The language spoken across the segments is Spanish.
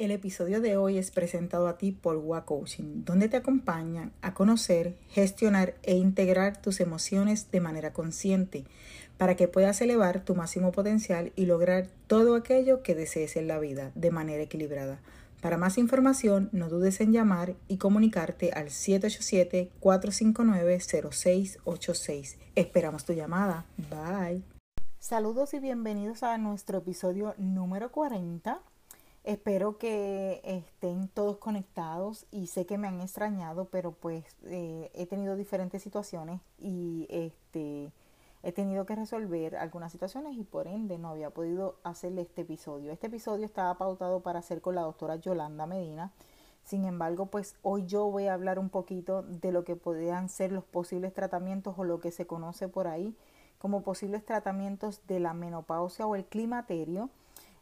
El episodio de hoy es presentado a ti por WA Coaching, donde te acompañan a conocer, gestionar e integrar tus emociones de manera consciente para que puedas elevar tu máximo potencial y lograr todo aquello que desees en la vida de manera equilibrada. Para más información, no dudes en llamar y comunicarte al 787-459-0686. Esperamos tu llamada. Bye. Saludos y bienvenidos a nuestro episodio número 40 Espero que estén todos conectados y sé que me han extrañado, pero pues eh, he tenido diferentes situaciones y este he tenido que resolver algunas situaciones y por ende no había podido hacerle este episodio. Este episodio estaba pautado para hacer con la doctora Yolanda Medina. Sin embargo, pues hoy yo voy a hablar un poquito de lo que podrían ser los posibles tratamientos o lo que se conoce por ahí como posibles tratamientos de la menopausia o el climaterio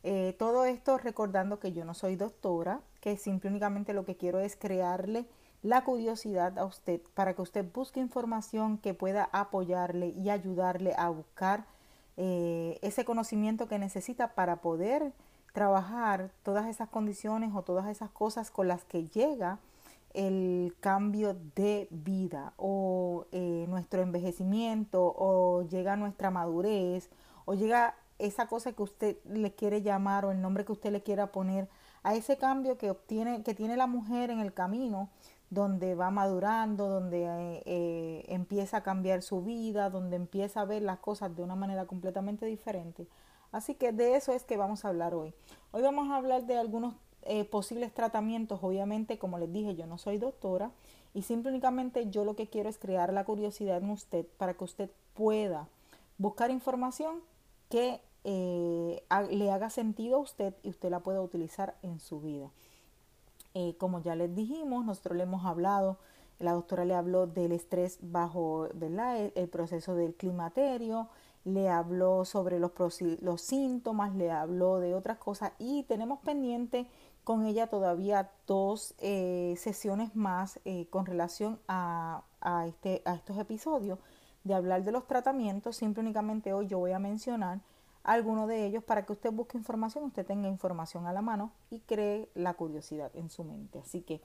eh, todo esto recordando que yo no soy doctora, que simple únicamente lo que quiero es crearle la curiosidad a usted para que usted busque información que pueda apoyarle y ayudarle a buscar eh, ese conocimiento que necesita para poder trabajar todas esas condiciones o todas esas cosas con las que llega el cambio de vida o eh, nuestro envejecimiento o llega nuestra madurez o llega esa cosa que usted le quiere llamar o el nombre que usted le quiera poner a ese cambio que obtiene, que tiene la mujer en el camino, donde va madurando, donde eh, eh, empieza a cambiar su vida, donde empieza a ver las cosas de una manera completamente diferente. Así que de eso es que vamos a hablar hoy. Hoy vamos a hablar de algunos eh, posibles tratamientos. Obviamente, como les dije, yo no soy doctora y simplemente yo lo que quiero es crear la curiosidad en usted para que usted pueda buscar información que eh, le haga sentido a usted y usted la pueda utilizar en su vida. Eh, como ya les dijimos, nosotros le hemos hablado, la doctora le habló del estrés bajo ¿verdad? El, proceso del climaterio, le habló sobre los, los síntomas, le habló de otras cosas y tenemos pendiente con ella todavía dos eh, sesiones más con relación a, a, este, a estos episodios de hablar de los tratamientos. Siempre únicamente hoy yo voy a mencionar alguno de ellos para que usted busque información, usted tenga información a la mano y cree la curiosidad en su mente. Así que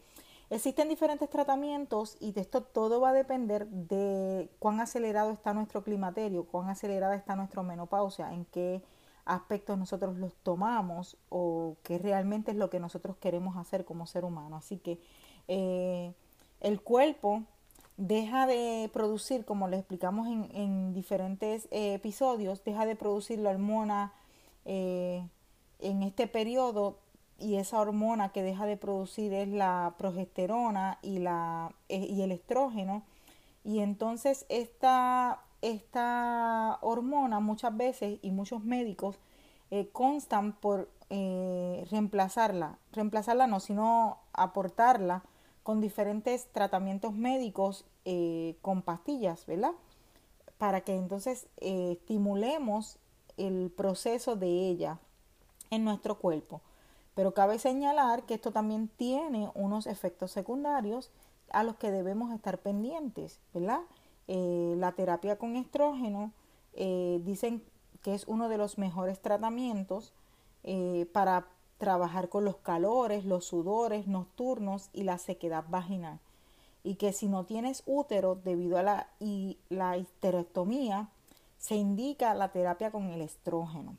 existen diferentes tratamientos y de esto todo va a depender de cuán acelerado está nuestro climaterio, cuán acelerada está nuestra menopausia, en qué aspectos nosotros los tomamos o qué realmente es lo que nosotros queremos hacer como ser humano. Así que eh, el cuerpo deja de producir, como les explicamos en, diferentes eh, episodios, deja de producir la hormona eh, en este periodo y esa hormona que deja de producir es la progesterona y, la, eh, y el estrógeno. Y entonces esta, esta hormona muchas veces y muchos médicos constan por reemplazarla, reemplazarla no, sino aportarla con diferentes tratamientos médicos eh, con pastillas, ¿verdad? Para que entonces eh, estimulemos el proceso de ella. en nuestro cuerpo. Pero cabe señalar que esto también tiene unos efectos secundarios a los que debemos estar pendientes, ¿verdad? Eh, la terapia con estrógeno dicen que es uno de los mejores tratamientos para trabajar con los calores, los sudores nocturnos y la sequedad vaginal. Y que si no tienes útero debido a la, y la histerectomía, se indica la terapia con el estrógeno.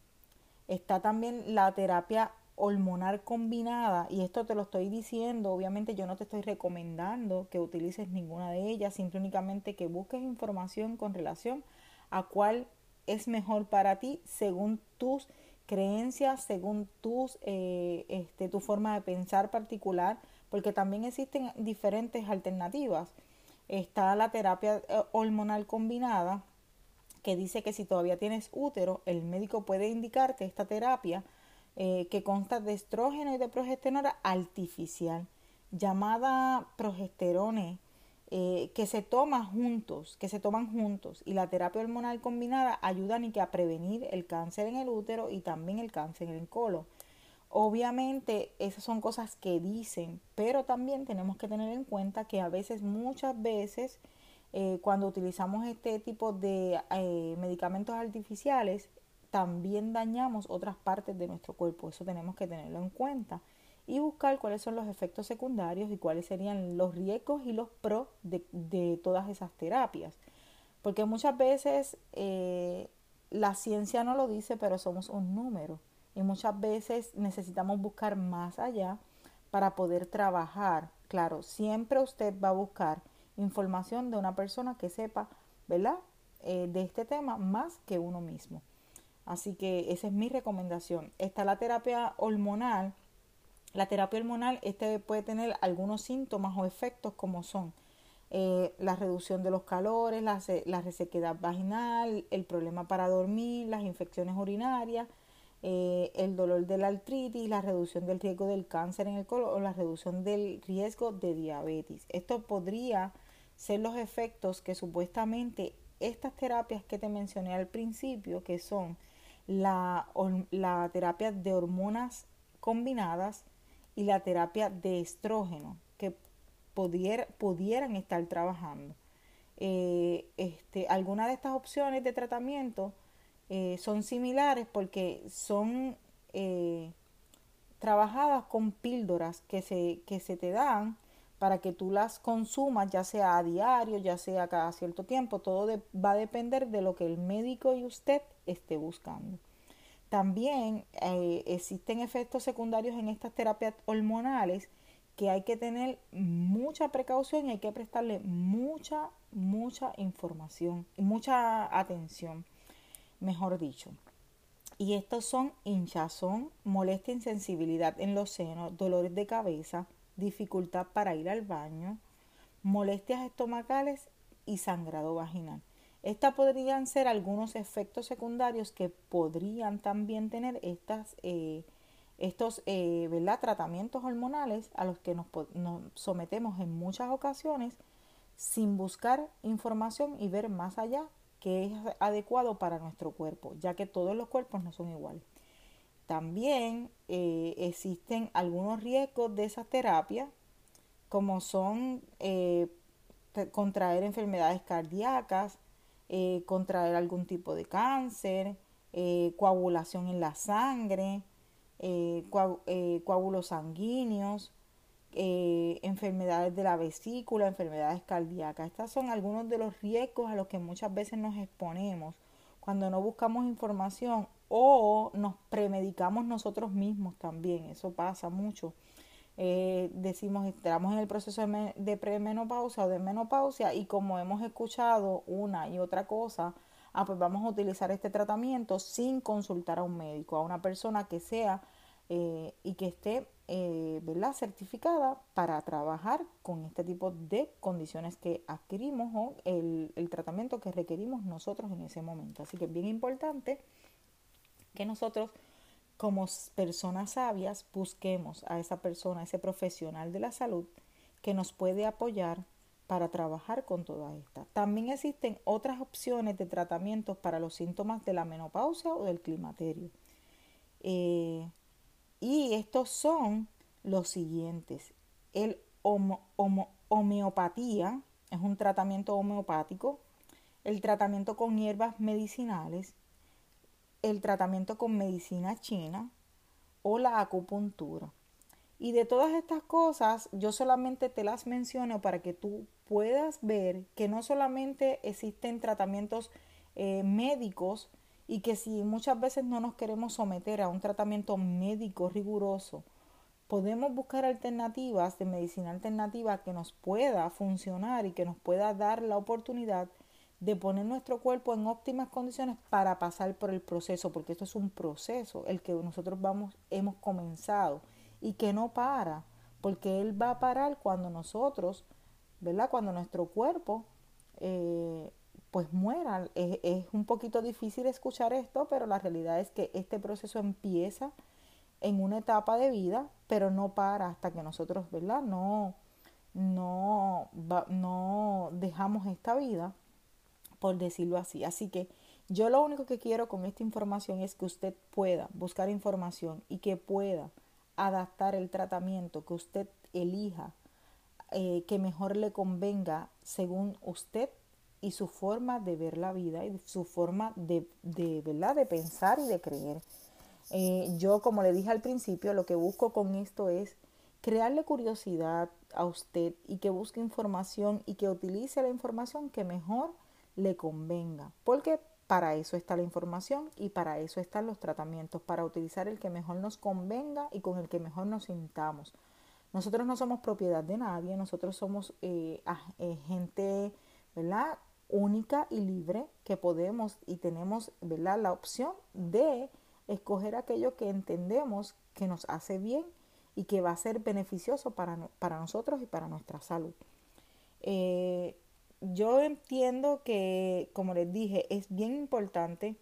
Está también la terapia hormonal combinada y esto te lo estoy diciendo, obviamente yo no te estoy recomendando que utilices ninguna de ellas, simplemente que busques información con relación a cuál es mejor para ti según tus creencias, según tus, eh, este, tu forma de pensar particular, porque también existen diferentes alternativas. Está la terapia eh, hormonal combinada, que dice que si todavía tienes útero, el médico puede indicarte esta terapia eh, que consta de estrógeno y de progesterona artificial, llamada progesterone, eh, que se toma juntos, que se toman juntos, y la terapia hormonal combinada ayudan y que a prevenir el cáncer en el útero y también el cáncer en el colon. Obviamente esas son cosas que dicen, pero también tenemos que tener en cuenta que a veces, muchas veces, eh, cuando utilizamos este tipo de medicamentos artificiales, también dañamos otras partes de nuestro cuerpo. Eso tenemos que tenerlo en cuenta y buscar cuáles son los efectos secundarios y cuáles serían los riesgos y los pros de, todas esas terapias. Porque muchas veces eh, la ciencia no lo dice, pero somos un número. Y muchas veces necesitamos buscar más allá para poder trabajar. Claro, siempre usted va a buscar información de una persona que sepa, ¿verdad? Eh, de este tema más que uno mismo. Así que esa es mi recomendación. Está la terapia hormonal. La terapia hormonal este puede tener algunos síntomas o efectos como son eh, la reducción de los calores, la, la, resequedad vaginal, el problema para dormir, las infecciones urinarias, eh, el dolor de la artritis, la reducción del riesgo del cáncer en el colon o la reducción del riesgo de diabetes. Esto podría ser los efectos que supuestamente estas terapias que te mencioné al principio, que son la, la terapia de hormonas combinadas y la terapia de estrógeno que pudieran estar trabajando. Eh, este, algunas de estas opciones de tratamiento eh, son similares porque son eh, trabajadas con píldoras que se, que se te dan para que tú las consumas, ya sea a diario, ya sea cada cierto tiempo, todo va a depender de lo que el médico y usted esté buscando. También eh, existen efectos secundarios en estas terapias hormonales que hay que tener mucha precaución y hay que prestarle mucha, mucha información mucha atención, mejor dicho. Y estos son hinchazón, molestia, insensibilidad en los senos, dolores de cabeza, dificultad para ir al baño, molestias estomacales y sangrado vaginal. Estos podrían ser algunos efectos secundarios que podrían también tener estas, eh, estos eh, tratamientos hormonales a los que nos, sometemos en muchas ocasiones sin buscar información y ver más allá que es adecuado para nuestro cuerpo, ya que todos los cuerpos no son iguales. También eh, existen algunos riesgos de esas terapias, como son contraer enfermedades cardíacas, eh, contraer algún tipo de cáncer, coagulación en la sangre, coágulos sanguíneos, enfermedades de la vesícula, enfermedades cardíacas. Estos son algunos de los riesgos a los que muchas veces nos exponemos cuando no buscamos información o nos premedicamos nosotros mismos también, eso pasa mucho. Eh, decimos, estamos en el proceso de, premenopausia o de menopausia y como hemos escuchado una y otra cosa, ah, pues vamos a utilizar este tratamiento sin consultar a un médico, a una persona que sea eh, y que esté eh, certificada para trabajar con este tipo de condiciones que adquirimos o el, el tratamiento que requerimos nosotros en ese momento. Así que es bien importante que nosotros como personas sabias busquemos a esa persona, a ese profesional de la salud que nos puede apoyar para trabajar con toda esta. También existen otras opciones de tratamientos para los síntomas de la menopausia o del climaterio. Eh, Y estos son los siguientes. El homeopatía es un tratamiento homeopático, el tratamiento con hierbas medicinales, el tratamiento con medicina china o la acupuntura. Y de todas estas cosas, yo solamente te las menciono para que tú puedas ver que no solamente existen tratamientos eh, médicos y que si muchas veces no nos queremos someter a un tratamiento médico riguroso, podemos buscar alternativas de medicina alternativa que nos pueda funcionar y que nos pueda dar la oportunidad de poner nuestro cuerpo en óptimas condiciones para pasar por el proceso, porque esto es un proceso, el que nosotros vamos, hemos comenzado y que no para, porque él va a parar cuando nosotros, ¿verdad? Cuando nuestro cuerpo eh, pues muera. Es, es, un poquito difícil escuchar esto, pero la realidad es que este proceso empieza en una etapa de vida, pero no para hasta que nosotros, ¿verdad? No, no, no dejamos esta vida, por decirlo así. Así que yo lo único que quiero con esta información es que usted pueda buscar información y que pueda adaptar el tratamiento que usted elija, eh, que mejor le convenga según usted y su forma de ver la vida y su forma de, de, ¿verdad? de pensar y de creer. Eh, yo, como le dije al principio, lo que busco con esto es crearle curiosidad a usted y que busque información y que utilice la información que mejor le convenga. Porque para eso está la información y para eso están los tratamientos, para utilizar el que mejor nos convenga y con el que mejor nos sintamos. Nosotros no somos propiedad de nadie, nosotros somos eh, eh, gente, ¿verdad? Única y libre que podemos y tenemos, ¿verdad? La opción de escoger aquello que entendemos que nos hace bien y que va a ser beneficioso para, nosotros y para nuestra salud. Eh, yo entiendo que, como les dije, es bien importante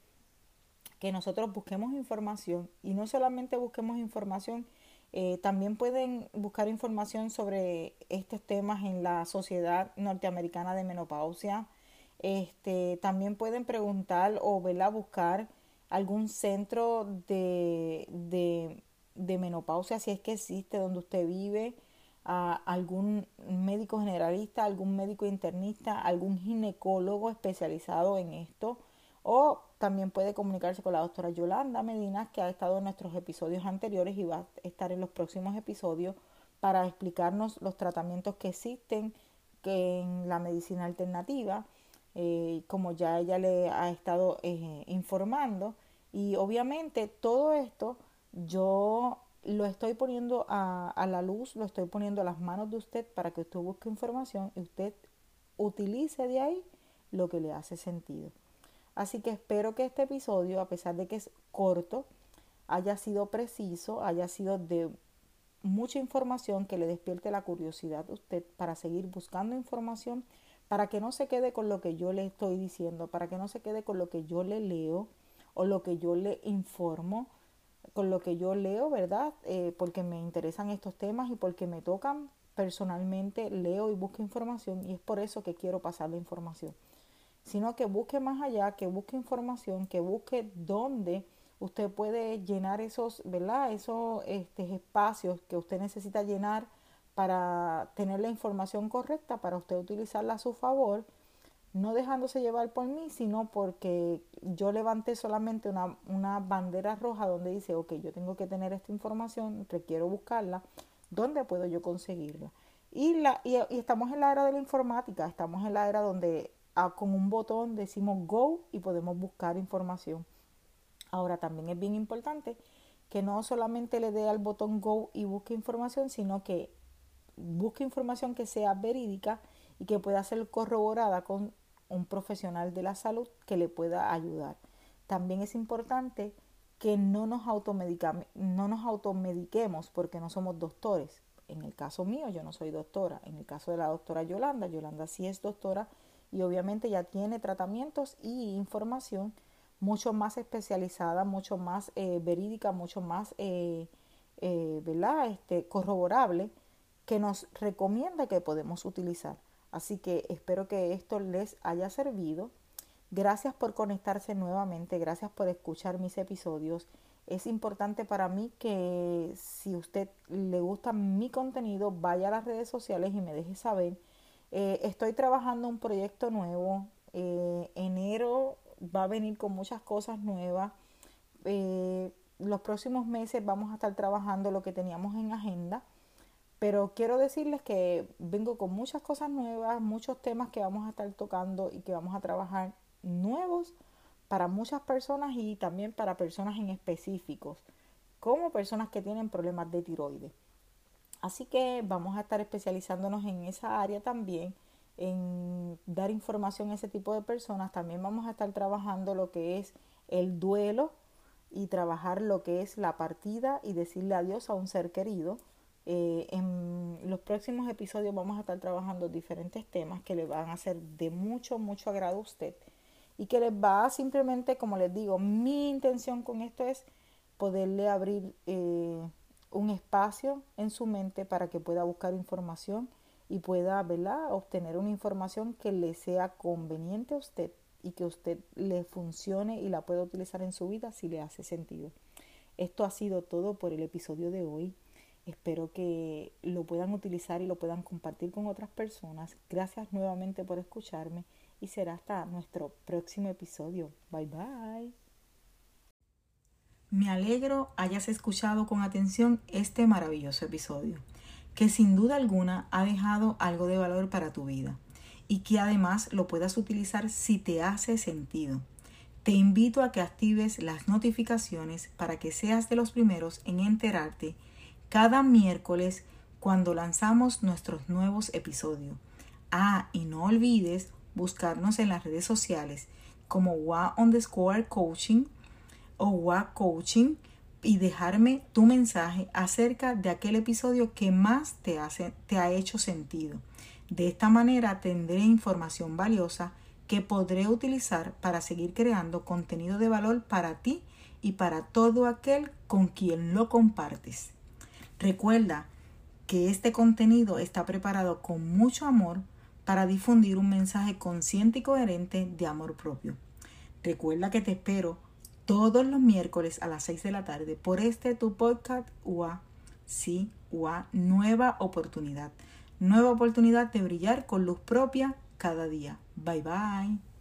que nosotros busquemos información y no solamente busquemos información, eh, también pueden buscar información sobre estos temas en la Sociedad Norteamericana de Menopausia. Este, también pueden preguntar o buscar algún centro de, de, de menopausia, si es que existe donde usted vive a algún médico generalista, algún médico internista, algún ginecólogo especializado en esto o también puede comunicarse con la doctora Yolanda Medina que ha estado en nuestros episodios anteriores y va a estar en los próximos episodios para explicarnos los tratamientos que existen en la medicina alternativa, eh, como ya ella le ha estado eh, informando. Y obviamente todo esto yo lo estoy poniendo a, a, la luz, lo estoy poniendo a las manos de usted para que usted busque información y usted utilice de ahí lo que le hace sentido. Así que espero que este episodio, a pesar de que es corto, haya sido preciso, haya sido de mucha información que le despierte la curiosidad a usted para seguir buscando información, para que no se quede con lo que yo le estoy diciendo, para que no se quede con lo que yo le leo o lo que yo le informo, con lo que yo leo, ¿verdad? Eh, porque me interesan estos temas y porque me tocan personalmente, leo y busco información y es por eso que quiero pasar la información. Sino que busque más allá, que busque información, que busque dónde usted puede llenar esos, ¿verdad? Esos este, espacios que usted necesita llenar para tener la información correcta, para usted utilizarla a su favor no dejándose llevar por mí, sino porque yo levanté solamente una, una, bandera roja donde dice, ok, yo tengo que tener esta información, requiero buscarla, ¿dónde puedo yo conseguirla? Y, la, y, estamos en la era de la informática, estamos en la era donde ah, con un botón decimos go y podemos buscar información. Ahora también es bien importante que no solamente le dé al botón go y busque información, sino que busque información que sea verídica y que pueda ser corroborada con un profesional de la salud que le pueda ayudar. También es importante que no nos, no nos automediquemos porque no somos doctores. En el caso mío, yo no soy doctora. En el caso de la doctora Yolanda, Yolanda sí es doctora y obviamente ya tiene tratamientos y información mucho más especializada, mucho más eh, verídica, mucho más eh, eh, ¿verdad? Este, corroborable que nos recomienda que podemos utilizar. Así que espero que esto les haya servido. Gracias por conectarse nuevamente, gracias por escuchar mis episodios. es importante para mí que si usted le gusta mi contenido, vaya a las redes sociales y me deje saber. Eh, estoy trabajando un proyecto nuevo. Eh, enero va a venir con muchas cosas nuevas. Eh, los próximos meses vamos a estar trabajando lo que teníamos en agenda. Pero quiero decirles que vengo con muchas cosas nuevas, muchos temas que vamos a estar tocando y que vamos a trabajar nuevos para muchas personas y también para personas en específicos, como personas que tienen problemas de tiroides. Así que vamos a estar especializándonos en esa área también, en dar información a ese tipo de personas. También vamos a estar trabajando lo que es el duelo y trabajar lo que es la partida y decirle adiós a un ser querido. Eh, en los próximos episodios vamos a estar trabajando diferentes temas que le van a ser de mucho, mucho agrado a usted y que les va simplemente, como les digo, mi intención con esto es poderle abrir eh, un espacio en su mente para que pueda buscar información y pueda ¿verdad? obtener una información que le sea conveniente a usted y que usted le funcione y la pueda utilizar en su vida si le hace sentido. Esto ha sido todo por el episodio de hoy. Espero que lo puedan utilizar y lo puedan compartir con otras personas. Gracias nuevamente por escucharme y será hasta nuestro próximo episodio. Bye bye. Me alegro hayas escuchado con atención este maravilloso episodio, que sin duda alguna ha dejado algo de valor para tu vida y que además lo puedas utilizar si te hace sentido. Te invito a que actives las notificaciones para que seas de los primeros en enterarte cada miércoles cuando lanzamos nuestros nuevos episodios. Ah, y no olvides buscarnos en las redes sociales como WA underscore coaching o WA coaching y dejarme tu mensaje acerca de aquel episodio que más te, hace, te ha hecho sentido. De esta manera tendré información valiosa que podré utilizar para seguir creando contenido de valor para ti y para todo aquel con quien lo compartes. Recuerda que este contenido está preparado con mucho amor para difundir un mensaje consciente y coherente de amor propio. Recuerda que te espero todos los miércoles a las 6 de la tarde por este tu podcast UA. Sí, UA, nueva oportunidad. Nueva oportunidad de brillar con luz propia cada día. Bye bye.